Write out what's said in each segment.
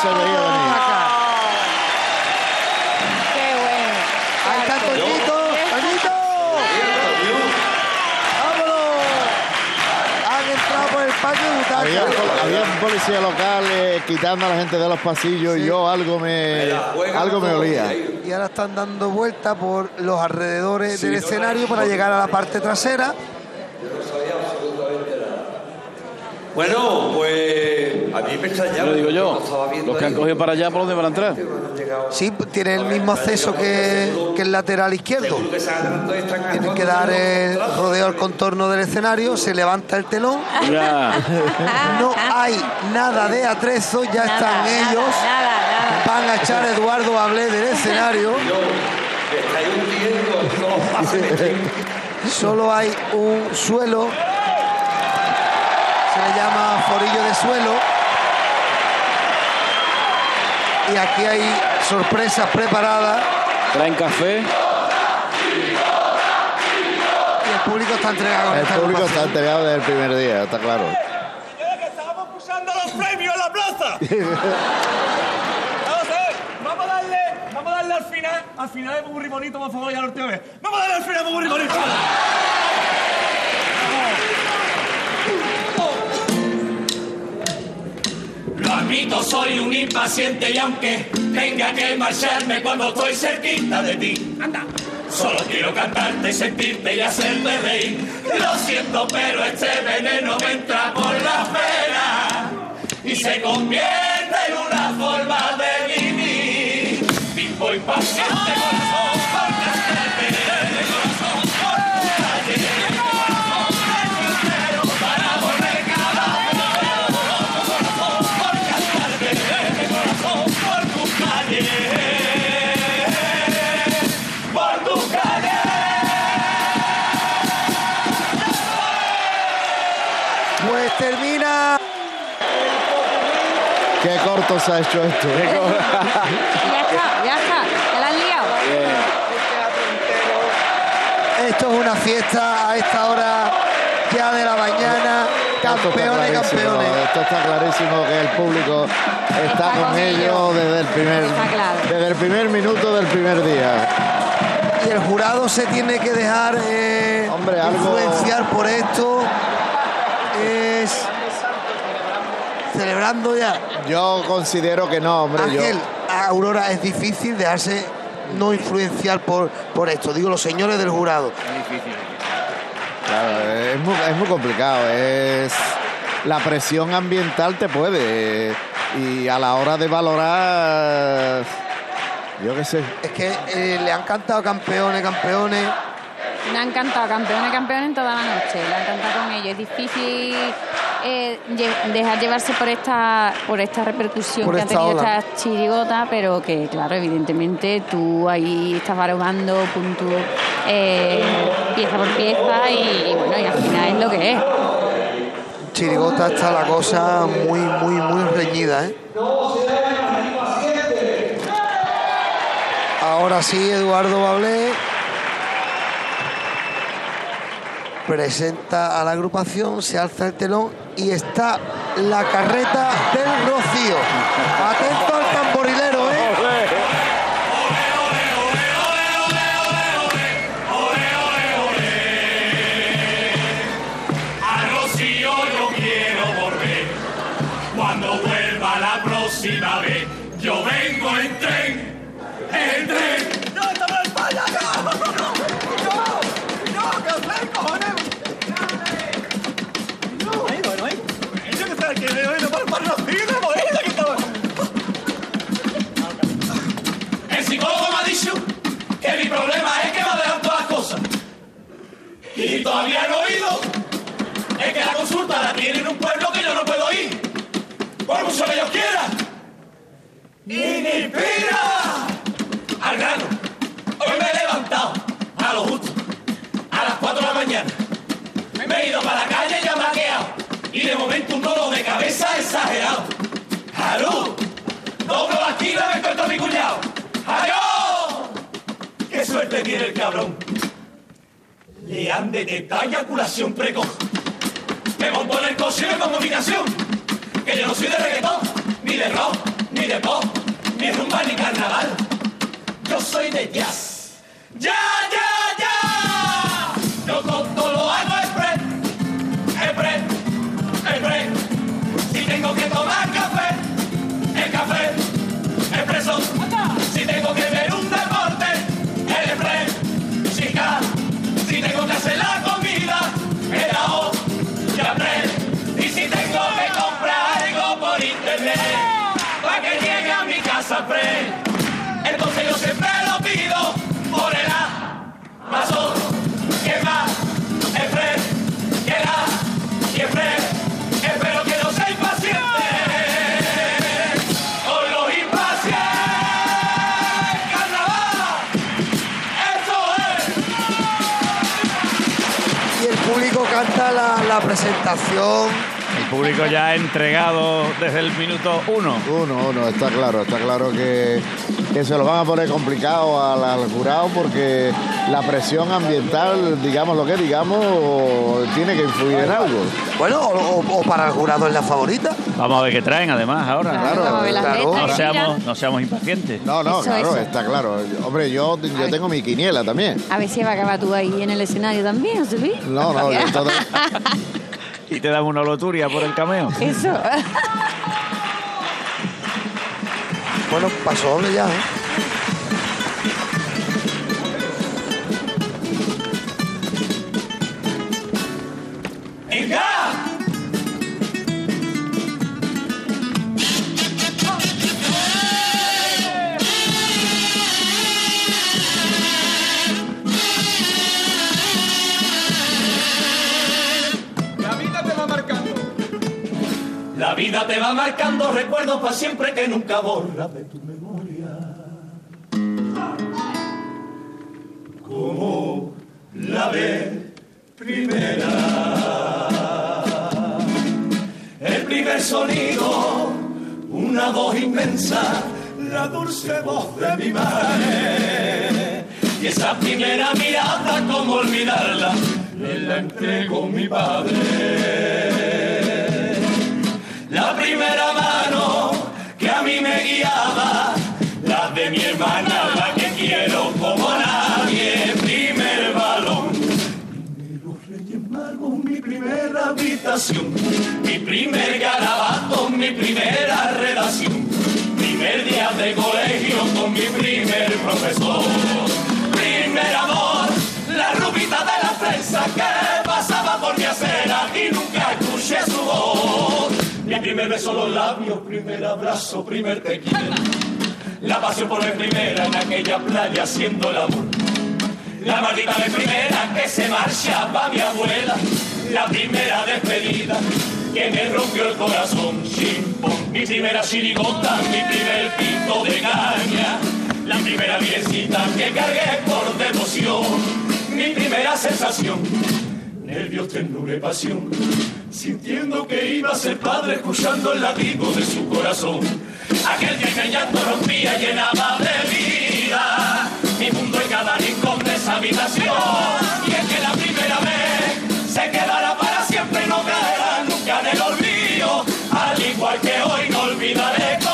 se veía venir. Qué bueno. Ahí está Toñito, Toñito. ¡Vámonos! Han entrado por el patio de Había, butaca. había un policía local eh, quitando a la gente de los pasillos y yo algo me algo me olía. Y ahora están dando vuelta por los alrededores del escenario para llegar a la parte trasera. Bueno, pues a mí me extrañaba. Lo digo yo, los que han cogido para allá, ¿por dónde van a entrar? Sí, tiene el mismo acceso que, que el lateral izquierdo. Seguro que Tiene dar el rodeo al contorno del escenario, se levanta el telón. Ya. No hay nada de atrezo, ya están nada, ellos. Nada, nada. Van a echar a Eduardo Bablé del escenario. Solo hay un suelo. Se le llama forillo de suelo. Y aquí hay sorpresas preparadas. Traen café. Y el público está entregado. El público está entregado desde el primer día, está claro. que estábamos pulsando los premios en la plaza. Vamos a ver, vamos a darle, vamos a darle al final, al final de Popurrí Bonito, por favor, ya vez. Vamos a darle al final de Popurrí Bonito. Soy un impaciente y aunque tenga que marcharme cuando estoy cerquita de ti. Solo quiero cantarte, sentirte y hacerte reír. Lo siento, pero este veneno me entra por la pena y se convierte en una forma de vivir. Vivo impaciente, Ha hecho esto. Ya está, ya está. Ya la han liado. Esto es una fiesta a esta hora ya de la mañana. Campeones, campeones. Esto está clarísimo que el público está, Está con ellos desde el primer claro. desde el primer minuto del primer día. Y el jurado se tiene que dejar eh, Hombre, algo- influenciar por esto. Es celebrando ya. Yo considero que no, hombre. yo- Ángel, a Aurora es difícil dejarse no influenciar por, por esto. Digo, los señores del jurado. Claro, es muy, es muy complicado. Es la presión ambiental te puede y a la hora de valorar, yo qué sé. Es que eh, le han cantado campeones, campeones. Me han cantado campeones, campeones toda la noche. Le han cantado con ellos. Es difícil eh, dejar llevarse por esta por esta repercusión Por que esta ha tenido ola. esta chirigota, pero que, claro, evidentemente tú ahí estás valorando punto, eh, pieza por pieza y, y bueno, y al final es lo que es. Chirigota está la cosa muy, muy, muy reñida, ¿eh? Ahora sí, Eduardo Bablé presenta a la agrupación, se alza el telón y está la carreta del Rocío. ¡Qué suerte tiene el cabrón! Le han detectado eyaculación precoz. Me monto en el coche pongo habitación. Que yo no soy de reggaetón, ni de rock, ni de de pop, ni rumba ni carnaval. Yo soy de jazz. ¡Ya, para que llegue a mi casa express. Entonces yo siempre lo pido por el paso, que va, express, que la, y express. Espero que no seáis pacientes con los impacientes. Carnaval, eso es. Y el público canta la presentación. Público ya ha entregado desde el minuto uno. Uno, uno, está claro, está claro que, que se lo van a poner complicado al, al jurado porque la presión ambiental, digamos lo que digamos, tiene que influir en algo. Bueno, o, o- o para el jurado es la favorita. Vamos a ver qué traen además ahora. Claro, No seamos, no seamos impacientes. No, no, Eso, claro, eso. está claro. Hombre, yo, yo tengo mi quiniela también. A ver si va a acabar tú ahí en el escenario también, Luis. No, no, entonces, Y te damos una loturia por el cameo. Eso. Bueno, pasó doble ya, ¿eh? Marcando recuerdos para siempre que nunca borras de tu memoria. Como la vez primera. El primer sonido, una voz inmensa, la dulce voz de mi madre. Y esa primera mirada, como olvidarla, me la entregó mi padre. A mí me guiaba, la de mi hermana, la que quiero como nadie. Primer balón, primeros reyes magos, mi primera habitación, mi primer garabato, mi primera redacción, primer día de colegio con mi primer profesor. Primer amor, la rubita de la prensa que pasaba por mi acera y nunca escuché su voz. Mi primer beso los labios, primer abrazo, primer te quiero. La pasión por vez primera en aquella playa haciendo el amor. La maldita vez primera que se marchaba mi abuela. La primera despedida que me rompió el corazón. Chimpón. Mi primera chirigota, mi primer pito de caña. La primera viecita que cargué por devoción. Mi primera sensación nervios, ternura y pasión, sintiendo que iba a ser padre, escuchando el latido de su corazón. Aquel día que llanto rompía llenaba de vida mi mundo y cada rincón de esa habitación. Y es que la primera vez se quedará para siempre no caerá nunca en el olvido, al igual que hoy no olvidaré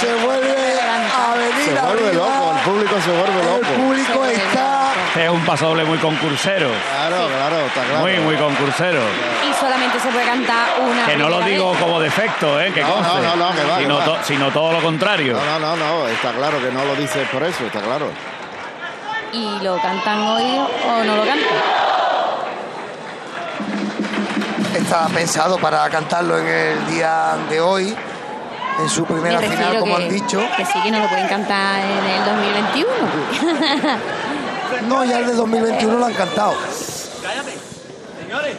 se vuelve a venir se vuelve arriba. loco, el público se vuelve El loco. público está Este es un pasodoble muy concursero. Claro, claro, está claro. Muy, muy concursero. Y solamente se puede cantar una. Que no lo digo vez. como defecto, ¿eh? Que No, no, conste. no, no, que va, que sino, va. to- sino todo lo contrario. No, no, no, no, está claro que no lo dices por eso, está claro. Y lo cantan hoy o no lo cantan. está pensado para cantarlo en el día de hoy, en su primera Me final, como que, han dicho. Que sí que no lo pueden cantar en el 2021. No, ya el de 2021 lo han cantado. Cállate. Señores,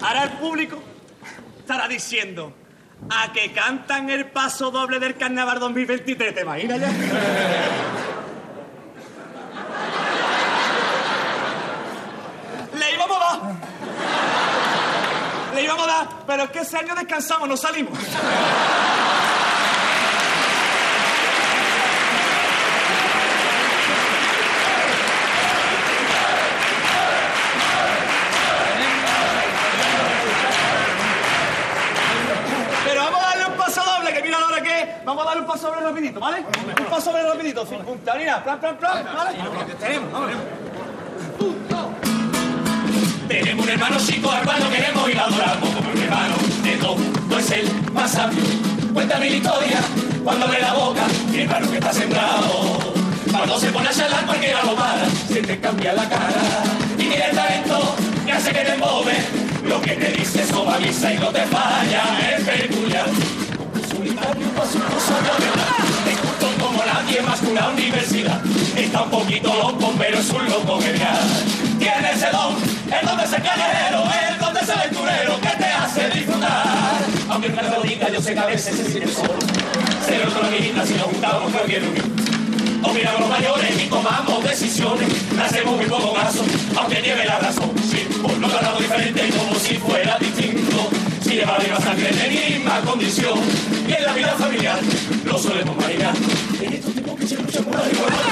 ahora el público estará diciendo a que cantan el paso doble del carnaval 2023. ¿Te imaginas ya? Le íbamos a dar. Le íbamos a dar, pero es que ese año descansamos, no salimos. Rapidito, ¿vale? Un paso doble rapidito, sin puntalina, plan, plan, plan, ¿vale? Tenemos, vamos. Tenemos un hermano chico, hermano queremos y lo adoramos como un hermano de todo, es el más sabio. Cuenta mil historias cuando abre la boca, mi hermano que está sembrado. Cuando se pone a charlar cualquiera lo para, se te cambia la cara. Y tiene el talento que hace que te embove, lo que te dice eso avisa y no te falla, es peculiar. De culto como nadie más que una universidad. Está un poquito loco, pero es un loco genial. Tiene ese don, el don de ese callejero, el don de ese aventurero que te hace disfrutar. Aunque el lo diga, yo sé que a veces se siente solo. Se lo otro si nos juntamos fue bien unido. O miramos los mayores y tomamos decisiones. Nacemos muy poco gaso, aunque lleve la razón. Sí, por lo ganado diferente como si fuera distinto. Si lleva misma sangre de misma condición. Y en la vida familiar lo solemos marinar. En estos tiempos que se lucha por la igualdad.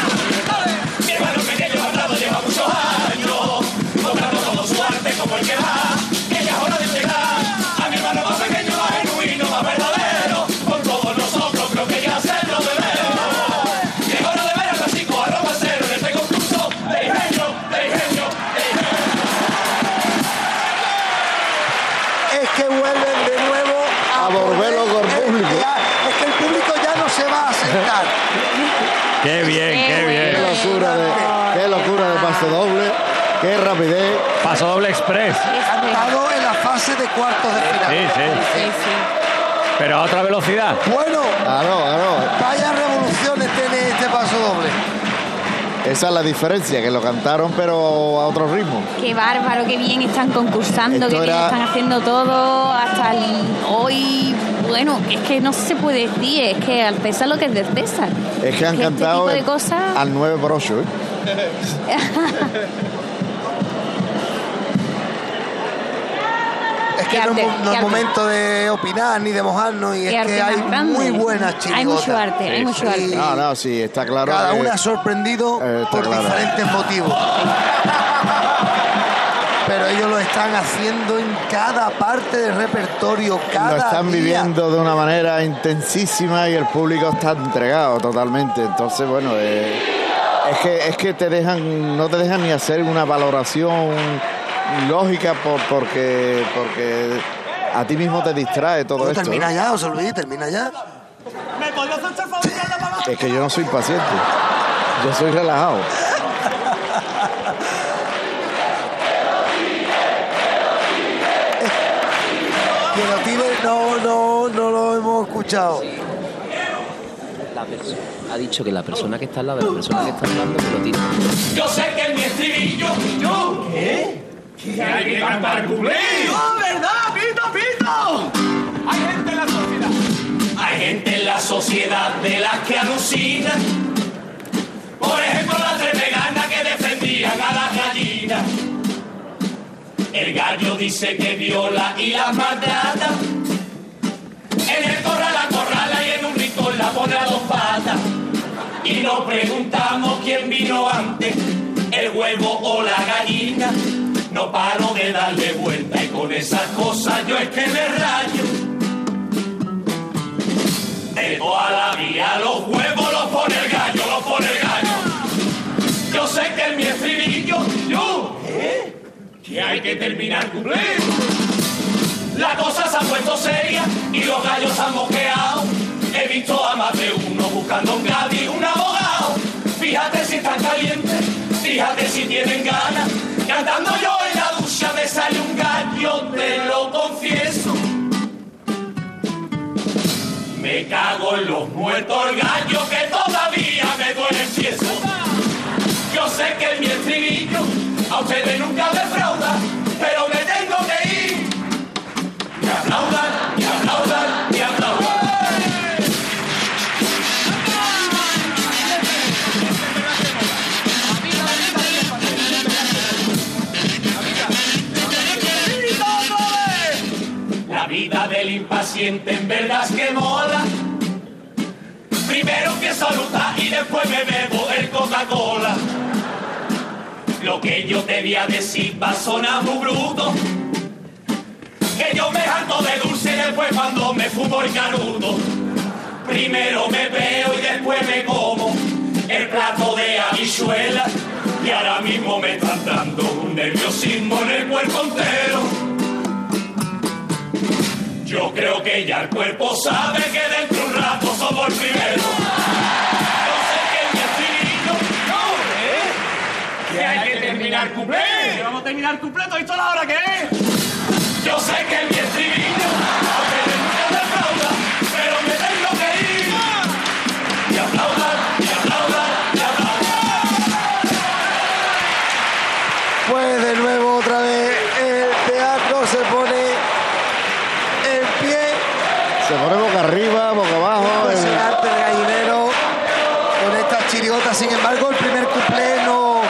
Paso doble express. Estado en la fase de cuartos de final. Sí, sí. Sí, sí. Pero a otra velocidad. Bueno, Claro, claro. vaya revoluciones tiene este paso doble. Esa es la diferencia, que lo cantaron pero a otro ritmo. Qué bárbaro, qué bien están concursando, Esto qué bien era- están haciendo todo. Hasta el- hoy, bueno, es que no se puede decir, es que al César lo que es del César. Es que han este cantado tipo de cosas. al 9 por 8, ¿eh? Es que no, arte, es no momento de opinar ni de mojarnos y es que hay muy buenas Hay chirigotas. mucho arte, hay mucho arte. No, no, sí, está claro. Cada que- una ha sorprendido Eh, está por claro. diferentes motivos. Pero ellos lo están haciendo en cada parte del repertorio, cada lo están día. viviendo de una manera intensísima y el público está entregado totalmente. Entonces, bueno, eh, es que es que te dejan, no te dejan ni hacer una valoración lógica por- porque porque a ti mismo te distrae todo No, esto. termina ¿eh? ya, José Luis, termina ya. ¿Me podrías hacer el favor de darle para abajo? Es que yo no soy paciente, yo soy relajado. Que lo tire, no, no, no lo hemos escuchado. La perso- ha dicho que la persona que está al lado de la persona que está hablando que lo tira. Yo sé que en mi estribillo, yo, ¿qué? Que hay que cantar cumplir. ¡Oh, verdad! ¡Pito, pito! Hay gente en la sociedad. Hay gente en la sociedad de las que alucinan. Por ejemplo, la tres veganas que defendían a las gallinas. El gallo dice que viola y la maltrata. En el corral la corrala y en un rincón la pone a dos patas. Y nos preguntamos quién vino antes, el huevo o la gallina. No paro de darle vuelta y con esas cosas yo es que me rayo. De toda la vida los huevos los pone el gallo, los pone el gallo. Yo sé que en mi estribillo, yo, ¿eh? Que hay que terminar cumplir. La cosa se ha puesto seria y los gallos han mosqueado. He visto a más de uno buscando un gaddy, un abogado. Fíjate si están calientes, fíjate si tienen ganas. Cantando yo en la ducha me sale un gallo, te lo confieso. Me cago en los muertos el gallo que todavía me duele el tieso. Yo sé que mi estribillo a ustedes nunca defrauda, pero me tengo que ir. Me aplaudan, me aplaudan. La vida del impaciente en verdad es que mola. Primero empiezo a lutar y después me bebo el Coca-Cola. Lo que yo te voy a decir va a sonar muy bruto. Que yo me harto de dulce después cuando me fumo el canuto. Primero me veo y después me como el plato de habichuelas. Y ahora mismo me están dando un nerviosismo en el cuerpo entero. Yo creo que ya el cuerpo sabe que dentro de un rato somos el primero. Yo sé que mi estribillo no, ¿eh? Que hay que terminar cuplé. Que vamos a terminar completo. ¿Y toda la hora que es? Yo sé que mi estribillo aunque nunca me aplauda, pero me tengo que ir. Y aplaudan, y aplaudan, y aplaudan. Pues de nuevo otra vez el teatro se pone en pie. Se pone boca arriba, boca abajo. eh, el- Impresionante el gallinero con estas chirigotas. Sin embargo, el primer cuplé no,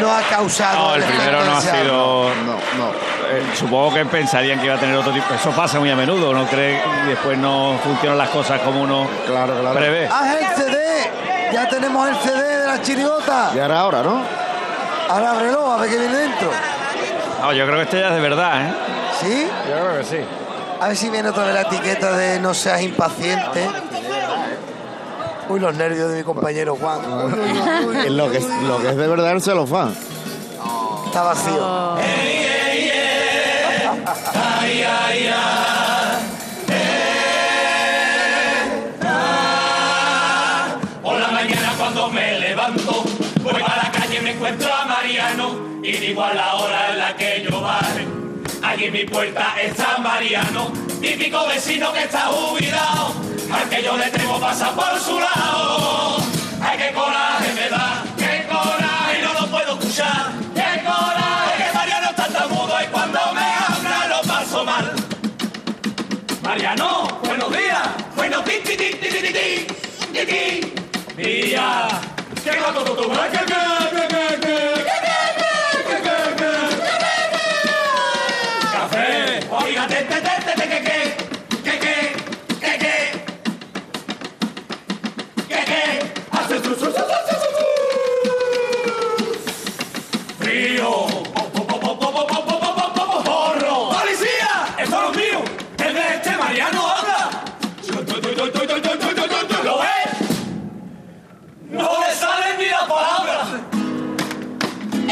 no ha causado. No, el primero no ha sido. No, no. eh, supongo que pensarían que iba a tener otro tipo. Eso pasa muy a menudo, ¿no cree? Y después no funcionan las cosas como uno Claro, claro. prevé. ¡Ah, el CD! Ya tenemos el CD de la chirigota. Ya era hora, ¿no? Ahora ábrelo, a ver qué viene dentro. No, yo creo que este ya es de verdad, ¿eh? ¿Sí? Yo creo que sí. A ver si viene otra vez la etiqueta de no seas impaciente. Uy, los nervios de mi compañero Juan. Uy, uy. Es lo que, lo que es de verdad el celofán. Está vacío. Por la mañana cuando me levanto, voy a la calle y me encuentro a Mariano y digo a la que. Allí en mi puerta está Mariano, típico vecino que está jubilado, al que yo le tengo pasar por su lado. Ay, qué coraje me da, qué coraje, no lo puedo escuchar, qué coraje, que Mariano está tan mudo y cuando me habla lo paso mal. Mariano, buenos días. Buenos ti, ti, ti, ti, ti, ti, ti,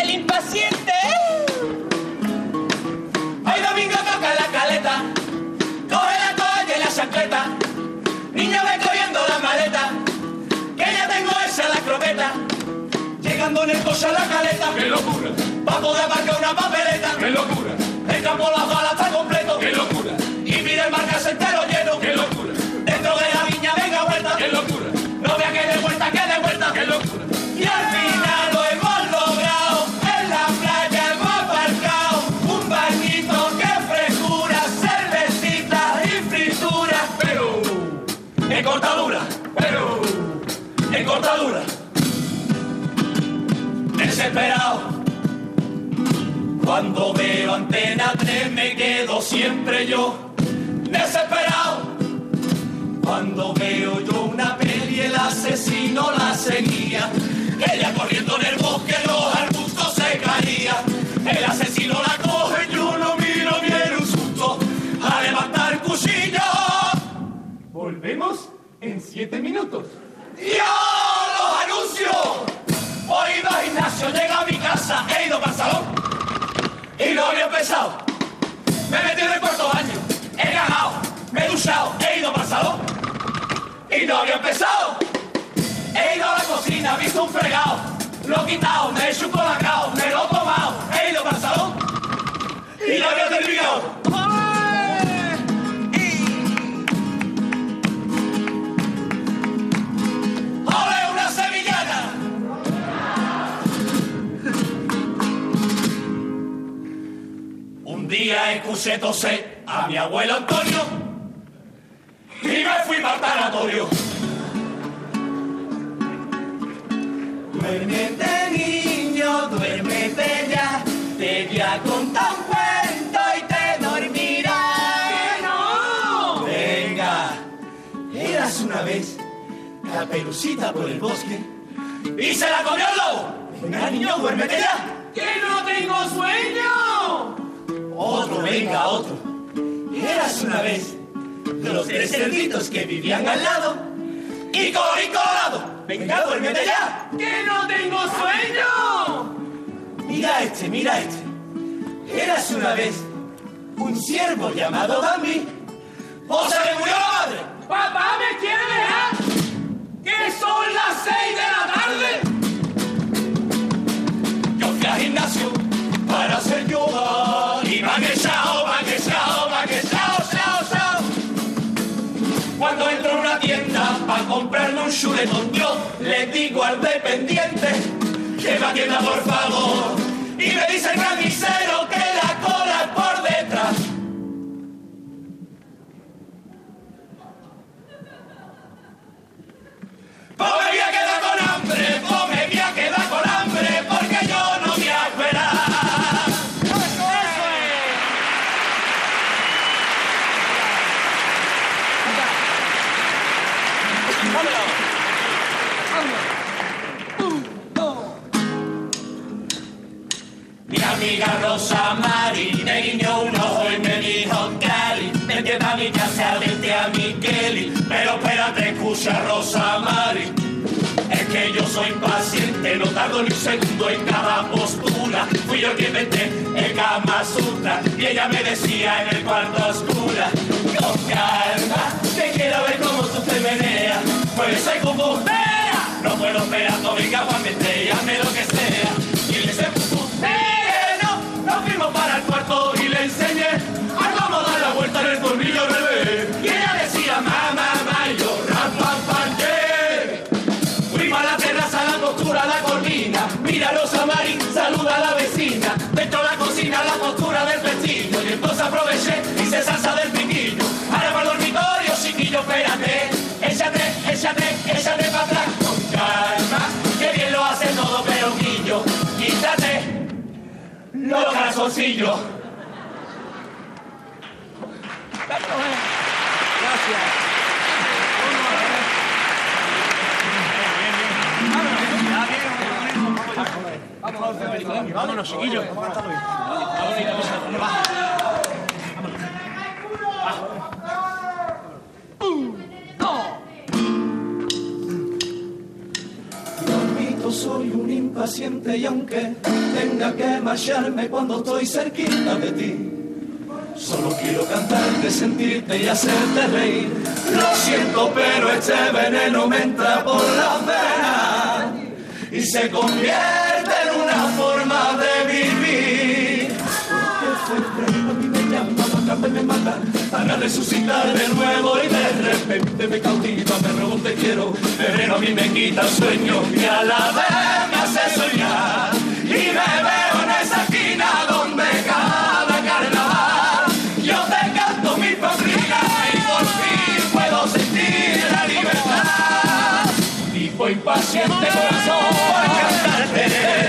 El impaciente. ¡Ay, Domingo toca la caleta! ¡Coge la toalla y la chancleta! ¡Niña, ve cogiendo la maleta! ¡Que ya tengo esa la croqueta! Llegando en el coche a la caleta. ¡Qué locura! Va poder aparcar una papeleta. ¡Qué locura! El campo las balas está completo. ¡Qué locura! Y mira el marcas entero lleno. ¡Qué locura! Dentro de la viña venga vuelta. ¡Qué locura! No vea que de vuelta, que de vuelta. ¡Qué locura! Cortadura. Pero en cortadura. Desesperado. Cuando veo antena 3 me quedo siempre yo desesperado. Cuando veo yo una peli el asesino la seguía. Ella corriendo en el bosque los arbustos se caía. El asesino y no había empezado. Me he metido en el cuarto baño, he ganado, me he duchado, he ido salón y no había empezado. He ido a la cocina, he visto un fregado, lo he quitado, me he hecho un colacao, me lo he tomado, he ido salón y no había terminado. Un día escuché toser a mi abuelo Antonio y me fui para el tanatorio. Duérmete niño, duérmete ya, te voy a contar un cuento y te dormirás. no! Venga, eras una vez caperucita por el bosque y se la comió el lobo. Venga niño, duérmete ya. ¡Que no tengo sueño! Otro, venga, otro. Eras una vez de los tres cerditos que vivían al lado y col y colado. Venga, duérmete ya. ¡Que no tengo sueño! Mira este, mira este. Eras una vez un siervo llamado Bambi. O se le murió la madre. ¡Papá me quiere dejar! ¡Que son las seis de la comprarme un chuletón, yo le digo al dependiente que me atienda por favor. Y me dice el carnicero que Rosa Mari. Es que yo soy paciente, no tardo ni un segundo en cada postura. Fui yo quien inventé el Kama Sutra y ella me decía en el cuarto oscura, con calma, te quiero ver cómo tú te meneas, pues soy como vea, no puedo esperar, no venga aproveché, hice salsa del piquillo. Ahora para el dormitorio, chiquillo, espérate. Échate, échate, échate para atrás. Con calma, que bien lo hace todo, pero guillo. Quítate los calzoncillos. Vámonos, chiquillos. Soy un impaciente y aunque tenga que marcharme cuando estoy cerquita de ti, solo quiero cantarte, sentirte y hacerte reír. Lo siento, pero este veneno me entra por las venas y se convierte me mata, para resucitar de nuevo y de repente me cautiva, me robo, te quiero, pero a mí me quita el sueño y a la vez me hace soñar. Y me veo en esa esquina donde cada carnaval yo te canto mi patrina y por fin puedo sentir la libertad. Tipo impaciente corazón, por cantarte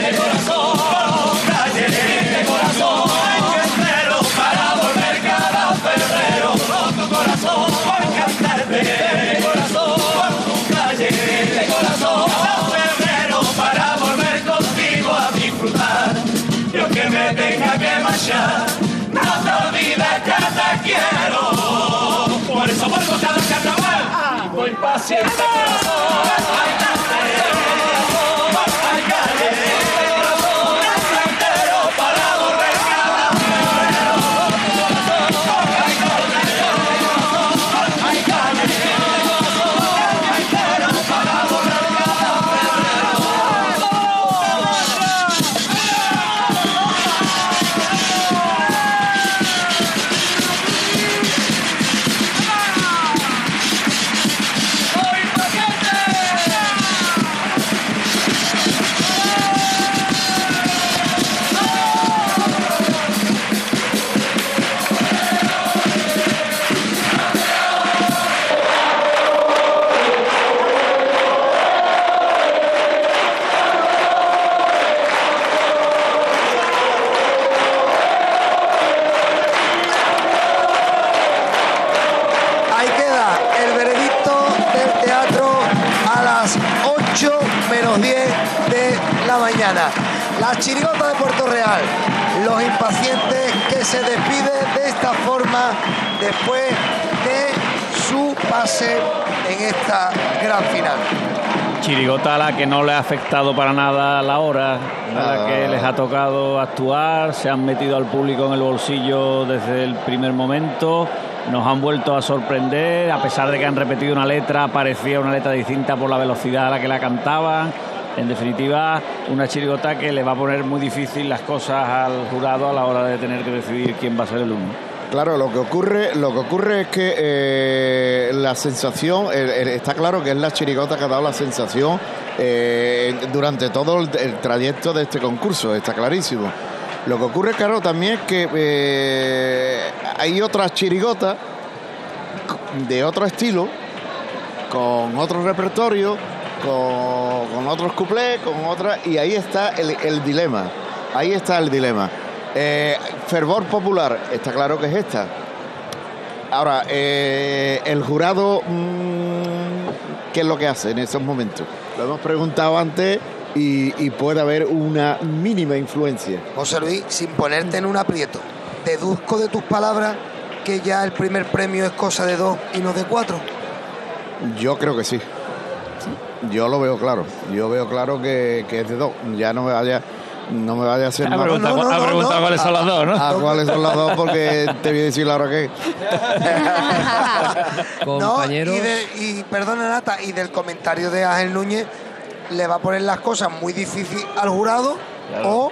marchar, no te olvides que te quiero. Por eso vuelvo cada carnaval, tipo impaciente corazón, Chirigota a la que no le ha afectado para nada la hora, a la que les ha tocado actuar, se han metido al público en el bolsillo desde el primer momento, nos han vuelto a sorprender, a pesar de que han repetido una letra, parecía una letra distinta por la velocidad a la que la cantaban. En definitiva, una chirigota que le va a poner muy difícil las cosas al jurado a la hora de tener que decidir quién va a ser el uno. Claro, lo que ocurre, lo que ocurre es que eh, la sensación, está claro que es la chirigota que ha dado la sensación eh, durante todo el, trayecto de este concurso, está clarísimo. Lo que ocurre, claro, también es que eh, hay otras chirigotas de otro estilo, con otro repertorio, con, con otros cuplés, con otras, y ahí está el, el dilema. Ahí está el dilema. Eh, fervor popular, está claro que es esta. Ahora, eh, el jurado, mm, ¿qué es lo que hace en esos momentos? Lo hemos preguntado antes y, y puede haber una mínima influencia. José Luis, sin ponerte en un aprieto, deduzco de tus palabras que ya el primer premio es cosa de dos y no de cuatro. Yo creo que sí. Yo lo veo claro. Yo veo claro que, que es de dos. Ya no me vaya, no me vaya a hacer Ha más. preguntado, no, no, ha no, preguntado cuáles son las dos, ¿no? Ah, ¿cuáles son las dos? Porque te voy a decir ahora qué. Compañero. No, y, de- y perdona Nata, y del comentario de Ángel Núñez le va a poner las cosas muy difícil al jurado o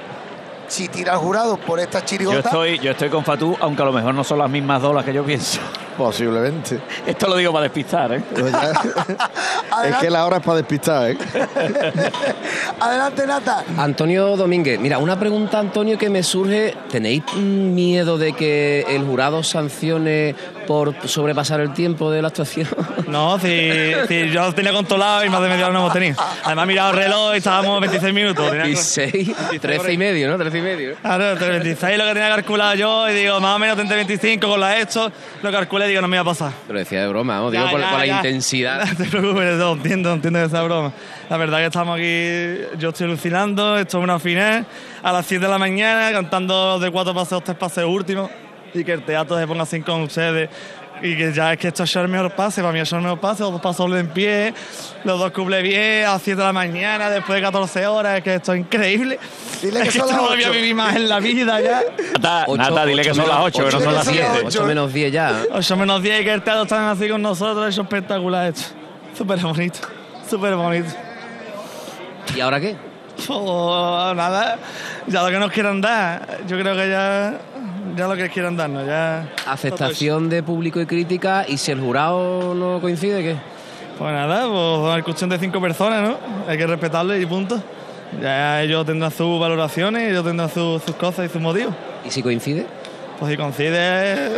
si tira al jurado por esta Yo chirigota. estoy, yo estoy con Fatú, aunque a lo mejor no son las mismas dos las que yo pienso. Posiblemente. Esto lo digo para despistar, ¿eh? Pues ya- es que la hora es para despistar, ¿eh? adelante, Nata. Antonio Domínguez, mira, una pregunta, Antonio, que me surge. ¿Tenéis miedo de que el jurado sancione por sobrepasar el tiempo de la actuación? No, si, si yo tenía controlado y más de media hora no hemos tenido. Además, he mirado el reloj y estábamos 26 minutos. Tenía y que- seis, trece y medio, ¿no? Trece y medio. Claro, entre 26 lo que tenía calculado yo y digo, más o menos entre 25 con la hecho, lo calculé y digo, no me iba a pasar. Pero decía de broma, ¿no? Digo Ya, por, ya, por la intensidad. No te preocupes, no, entiendo, entiendo esa broma. La verdad que estamos aquí, yo estoy alucinando, esto es una final, a las 7 de la mañana, cantando de cuatro paseos, tres paseos últimos, y que el teatro se ponga así con ustedes. Y que ya es que esto es el mejor pase, para mí es el mejor pase, los dos pasos en pie, los dos cuplés bien, a las 7 de la mañana, después de 14 horas, es que esto es increíble. Dile que es que son las no voy a ocho. vivir más en la vida ya. Nata, Ocho- Nata, dile ocho que son las menos- 8, que no son las menos 7. ocho. 8 menos 10 ya. 8 menos 10 y que el teatro están así con nosotros, eso es espectacular esto. Súper bonito, súper bonito. ¿Y ahora qué? Oh, nada, ya lo que nos quieran dar, yo creo que ya, ya lo que quieran darnos, ya. Aceptación de público y crítica. ¿Y si el jurado no coincide, qué? Pues nada, pues es cuestión de cinco personas, ¿no? Hay que respetarlo y punto. Ya ellos tendrán sus valoraciones, ellos tendrán sus, sus cosas y sus motivos. ¿Y si coincide? Pues si coincide,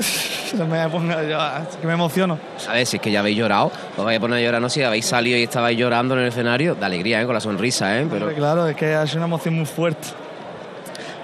me, pongo yo, que me emociono. Ver, si es que ya habéis llorado, os vais a poner a llorar, no si habéis salido y estabais llorando en el escenario, de alegría, ¿eh? con la sonrisa, ¿eh? Pero Claro, es que es una emoción muy fuerte.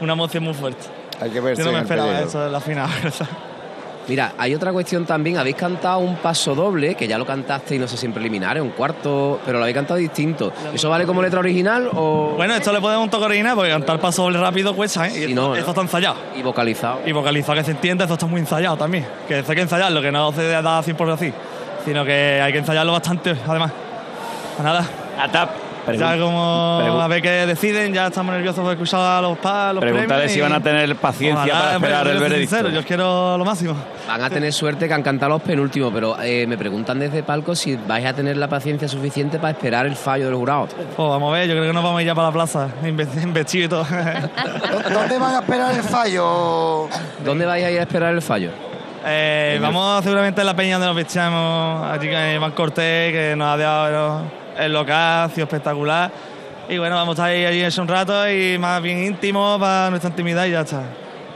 Una emoción muy fuerte. Hay que verse Yo no me esperaba eso de la final. mira, hay otra cuestión también, habéis cantado un paso doble, que ya lo cantaste y no sé si en preliminares, un cuarto, pero lo habéis cantado distinto. ¿Eso vale como letra original o...? Bueno, esto le podemos un toque original porque cantar paso doble rápido cuesta, ¿eh? Y Sí, esto, no, no. esto está ensayado. Y vocalizado. Y vocalizar que se entienda, esto está muy ensayado también. Que hay que ensayarlo, que no se da 100 por así, sino que hay que ensayarlo bastante, además. Pues nada, Nata, ya como a ver qué deciden, ya estamos nerviosos por escuchar a los pa, los pregúntale premios si van a tener paciencia Ojalá, para esperar el veredicto. sincero, yo quiero lo máximo. Van a tener suerte que han cantado los penúltimos, pero eh, me preguntan desde palco si vais a tener la paciencia suficiente para esperar el fallo del jurado. Pues vamos a ver, yo creo que nos vamos a ir ya para la plaza, inve- en vestido y todo. ¿Dó- ¿Dónde van a esperar el fallo? ¿Dónde vais a ir a esperar el fallo? Eh, vamos seguramente a la peña donde nos vestimos, allí con Iván Cortés, que nos ha dado el local, ha sido espectacular. Y bueno, vamos a estar ahí allí en un rato y más bien íntimo para nuestra intimidad y ya está.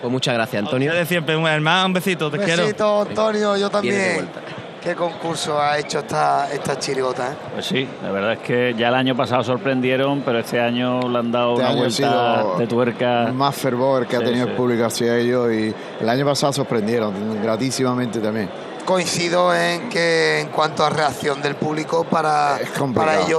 Pues muchas gracias, Antonio. De siempre, un hermano, un besito, te quiero. Besito, Antonio, yo también. ¿Qué concurso ha hecho esta, esta chirigota? eh? Pues sí, la verdad es que ya el año pasado sorprendieron, pero este año le han dado Este una vuelta de tuerca. Más fervor que ha tenido sí. el público hacia ellos y el año pasado sorprendieron gratísimamente también. Coincido en que en cuanto a reacción del público para, para ellos